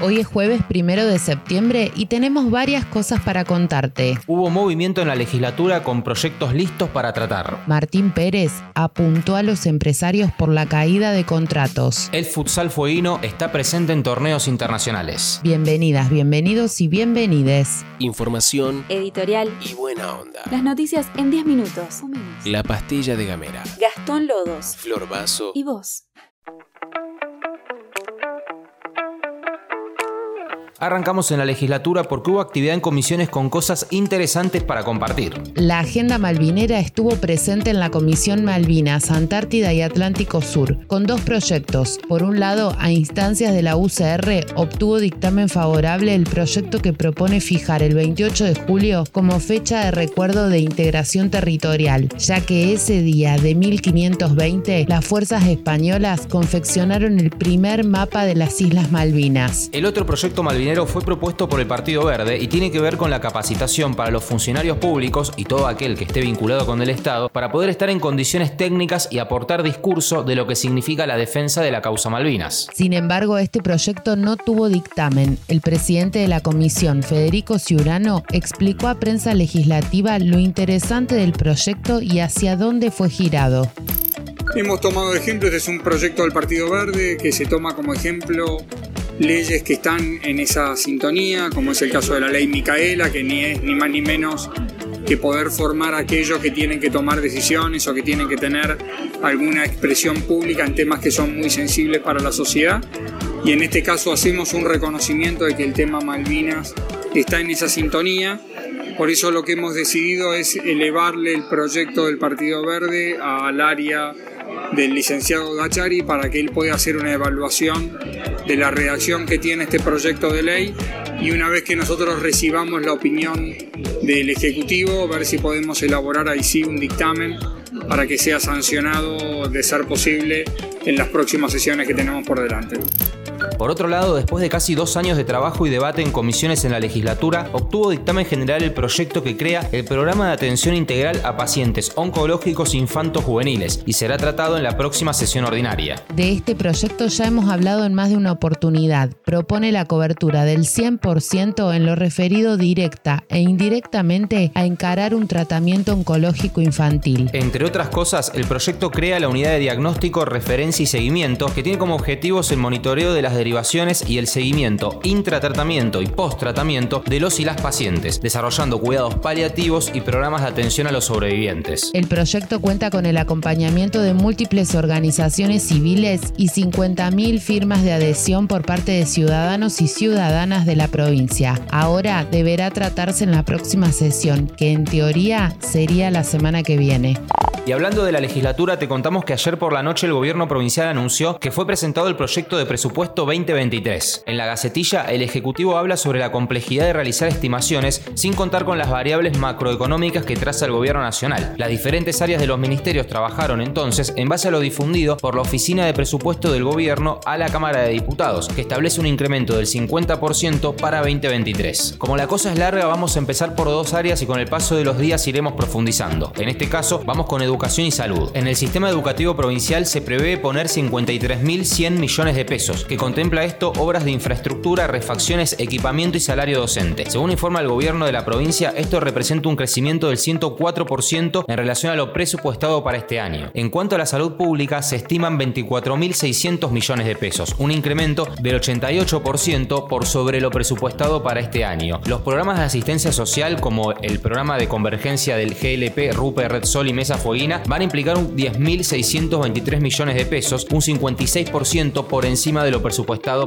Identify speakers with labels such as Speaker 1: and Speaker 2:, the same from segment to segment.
Speaker 1: Hoy es jueves primero de septiembre y tenemos varias cosas para contarte.
Speaker 2: Hubo movimiento en la legislatura con proyectos listos para tratar.
Speaker 1: Martín Pérez apuntó a los empresarios por la caída de contratos.
Speaker 2: El futsal fueguino está presente en torneos internacionales.
Speaker 1: Bienvenidas, bienvenidos y bienvenides.
Speaker 3: Información,
Speaker 4: editorial
Speaker 3: y buena onda.
Speaker 4: Las noticias en 10 minutos.
Speaker 3: La pastilla de Gamera.
Speaker 4: Gastón Lodos.
Speaker 3: Flor Vaso.
Speaker 4: Y vos.
Speaker 2: Arrancamos en la legislatura porque hubo actividad en comisiones con cosas interesantes para compartir.
Speaker 1: La agenda malvinera estuvo presente en la Comisión Malvinas, Antártida y Atlántico Sur, con dos proyectos. Por un lado, a instancias de la UCR, obtuvo dictamen favorable el proyecto que propone fijar el 28 de julio como fecha de recuerdo de integración territorial, ya que ese día de 1520 las fuerzas españolas confeccionaron el primer mapa de las Islas Malvinas.
Speaker 2: El otro proyecto malvinero fue propuesto por el Partido Verde y tiene que ver con la capacitación para los funcionarios públicos y todo aquel que esté vinculado con el Estado para poder estar en condiciones técnicas y aportar discurso de lo que significa la defensa de la causa Malvinas.
Speaker 1: Sin embargo, este proyecto no tuvo dictamen. El presidente de la comisión, Federico Ciurano, explicó a prensa legislativa lo interesante del proyecto y hacia dónde fue girado.
Speaker 5: Hemos tomado ejemplos, es un proyecto del Partido Verde que se toma como ejemplo leyes que están en esa sintonía, como es el caso de la ley Micaela, que ni es ni más ni menos que poder formar a aquellos que tienen que tomar decisiones o que tienen que tener alguna expresión pública en temas que son muy sensibles para la sociedad. Y en este caso hacemos un reconocimiento de que el tema Malvinas está en esa sintonía. Por eso lo que hemos decidido es elevarle el proyecto del Partido Verde al área del licenciado Dachari para que él pueda hacer una evaluación de la redacción que tiene este proyecto de ley y una vez que nosotros recibamos la opinión del Ejecutivo, ver si podemos elaborar ahí sí un dictamen para que sea sancionado de ser posible en las próximas sesiones que tenemos por delante.
Speaker 2: Por otro lado, después de casi dos años de trabajo y debate en comisiones en la legislatura, obtuvo dictamen general el proyecto que crea el programa de atención integral a pacientes oncológicos infantos juveniles y será tratado en la próxima sesión ordinaria.
Speaker 1: De este proyecto ya hemos hablado en más de una oportunidad. Propone la cobertura del 100% en lo referido directa e indirectamente a encarar un tratamiento oncológico infantil.
Speaker 2: Entre otras cosas, el proyecto crea la unidad de diagnóstico, referencia y seguimiento que tiene como objetivos el monitoreo de las derivaciones y el seguimiento intratratamiento y post-tratamiento de los y las pacientes, desarrollando cuidados paliativos y programas de atención a los sobrevivientes.
Speaker 1: El proyecto cuenta con el acompañamiento de múltiples organizaciones civiles y 50.000 firmas de adhesión por parte de ciudadanos y ciudadanas de la provincia. Ahora deberá tratarse en la próxima sesión, que en teoría sería la semana que viene.
Speaker 2: Y hablando de la legislatura, te contamos que ayer por la noche el gobierno provincial anunció que fue presentado el proyecto de presupuesto 2023. En la Gacetilla, el Ejecutivo habla sobre la complejidad de realizar estimaciones sin contar con las variables macroeconómicas que traza el gobierno nacional. Las diferentes áreas de los ministerios trabajaron entonces en base a lo difundido por la Oficina de Presupuesto del Gobierno a la Cámara de Diputados, que establece un incremento del 50% para 2023. Como la cosa es larga, vamos a empezar por dos áreas y con el paso de los días iremos profundizando. En este caso, vamos con educación y salud. En el sistema educativo provincial se prevé poner 53.100 millones de pesos, que contempla esto obras de infraestructura, refacciones, equipamiento y salario docente. Según informa el gobierno de la provincia, esto representa un crecimiento del 104% en relación a lo presupuestado para este año. En cuanto a la salud pública, se estiman 24.600 millones de pesos, un incremento del 88% por sobre lo presupuestado para este año. Los programas de asistencia social, como el programa de convergencia del GLP, RUPE, Red Sol y Mesa Fueguina, van a implicar un 10.623 millones de pesos, un 56% por encima de lo presupuestado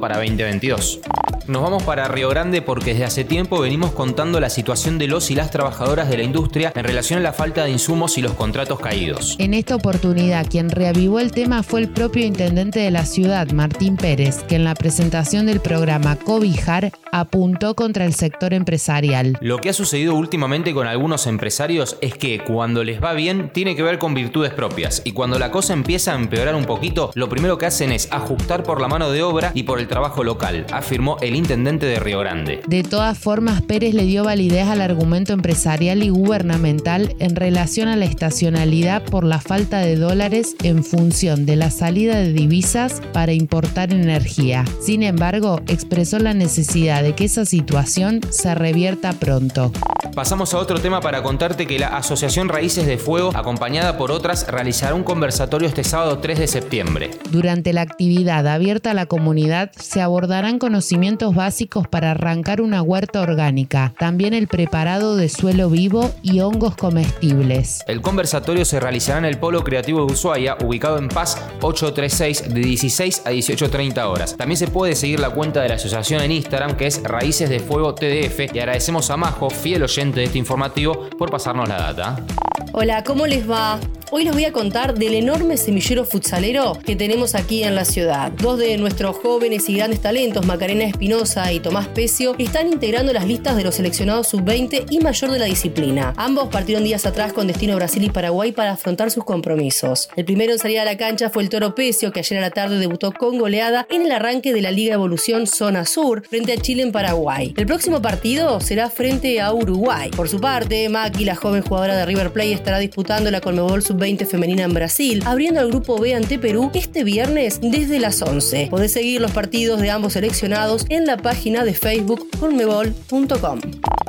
Speaker 2: para 2022. Nos vamos para Río Grande porque desde hace tiempo venimos contando la situación de los y las trabajadoras de la industria en relación a la falta de insumos y los contratos caídos.
Speaker 1: En esta oportunidad, quien reavivó el tema fue el propio intendente de la ciudad, Martín Pérez, que en la presentación del programa Cobijar apuntó contra el sector empresarial.
Speaker 2: Lo que ha sucedido últimamente con algunos empresarios es que cuando les va bien tiene que ver con virtudes propias y cuando la cosa empieza a empeorar un poquito, lo primero que hacen es ajustar por la mano de obra y por el trabajo local, afirmó el intendente de Río Grande.
Speaker 1: De todas formas, Pérez le dio validez al argumento empresarial y gubernamental en relación a la estacionalidad por la falta de dólares en función de la salida de divisas para importar energía. Sin embargo, expresó la necesidad de que esa situación se revierta pronto.
Speaker 2: Pasamos a otro tema para contarte que la Asociación Raíces de Fuego, acompañada por otras, realizará un conversatorio este sábado 3 de septiembre.
Speaker 1: Durante la actividad abierta a la comunidad se abordarán conocimientos básicos para arrancar una huerta orgánica, también el preparado de suelo vivo y hongos comestibles.
Speaker 2: El conversatorio se realizará en el Polo Creativo de Ushuaia, ubicado en Paz 836 de 16 a 18.30 horas. También se puede seguir la cuenta de la asociación en Instagram que es Raíces de Fuego TDF y agradecemos a Majo, fiel oyente de este informativo por pasarnos la data.
Speaker 6: Hola, ¿cómo les va? Hoy les voy a contar del enorme semillero futsalero que tenemos aquí en la ciudad. Dos de nuestros jóvenes y grandes talentos, Macarena Espinosa y Tomás Pecio, están integrando las listas de los seleccionados sub-20 y mayor de la disciplina. Ambos partieron días atrás con destino Brasil y Paraguay para afrontar sus compromisos. El primero en salir a la cancha fue el Toro Pecio, que ayer a la tarde debutó con goleada en el arranque de la Liga Evolución Zona Sur frente a Chile en Paraguay. El próximo partido será frente a Uruguay. Por su parte, Maki, la joven jugadora de River Plate, estará disputando la Colmebol Sub-20 femenina en Brasil, abriendo al grupo B ante Perú este viernes desde las 11. Podés seguir los partidos de ambos seleccionados en la página de Facebook colmebol.com.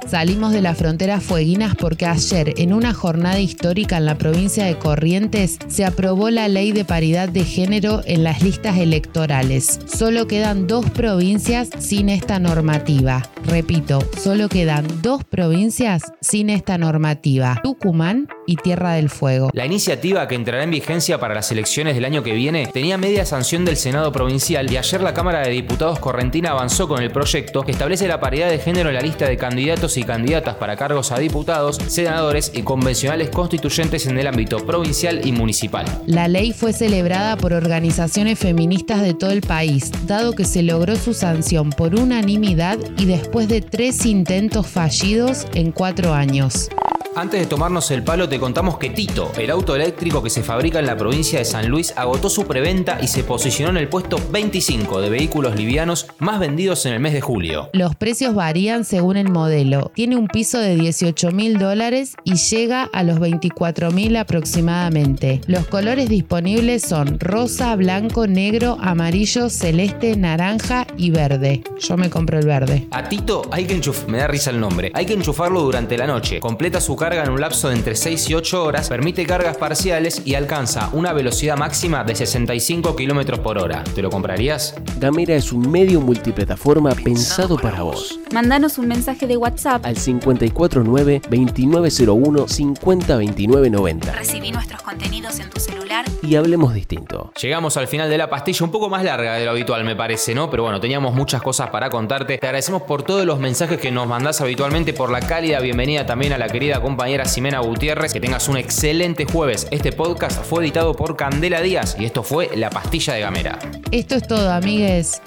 Speaker 1: Salimos de las fronteras fueguinas porque ayer, en una jornada histórica en la provincia de Corrientes, se aprobó la ley de paridad de género en las listas electorales. Solo quedan dos provincias sin esta normativa. Repito, solo quedan dos provincias sin esta normativa, Tucumán y Tierra del Fuego.
Speaker 2: La iniciativa que entrará en vigencia para las elecciones del año que viene tenía media sanción del Senado provincial y ayer la Cámara de Diputados correntina avanzó con el proyecto que establece la paridad de género en la lista de candidatos y candidatas para cargos a diputados, senadores y convencionales constituyentes en el ámbito provincial y municipal.
Speaker 1: La ley fue celebrada por organizaciones feministas de todo el país, dado que se logró su sanción por unanimidad y después de tres intentos fallidos en cuatro años.
Speaker 2: Antes de tomarnos el palo te contamos que Tito, el auto eléctrico que se fabrica en la provincia de San Luis, agotó su preventa y se posicionó en el puesto 25 de vehículos livianos más vendidos en el mes de julio.
Speaker 1: Los precios varían según el modelo. Tiene un piso de 18 mil dólares y llega a los 24 mil aproximadamente. Los colores disponibles son rosa, blanco, negro, amarillo, celeste, naranja y verde. Yo me compro el verde.
Speaker 2: A Tito hay que enchufar, me da risa el nombre, hay que enchufarlo durante la noche. Completa su carga en un lapso de entre 6 y 8 horas, permite cargas parciales y alcanza una velocidad máxima de 65 km por hora. ¿Te lo comprarías?
Speaker 3: Gamera es un medio multiplataforma pensado para vos.
Speaker 4: Mandanos un mensaje de WhatsApp.
Speaker 3: Al 549-2901-502990
Speaker 4: Recibí nuestros contenidos en tu celular.
Speaker 3: y hablemos distinto.
Speaker 2: Llegamos al final de la pastilla, un poco más larga de lo habitual me parece, ¿no? Pero bueno, teníamos muchas cosas para contarte. Te agradecemos por todos los mensajes que nos mandás habitualmente, por la cálida bienvenida también a la querida compañera Ximena Gutiérrez. Que tengas un excelente jueves. Este podcast fue editado por Candela Díaz y esto fue La Pastilla de Gamera.
Speaker 1: Esto es todo, amigues.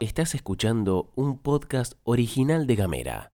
Speaker 3: Estás escuchando un podcast original de Gamera.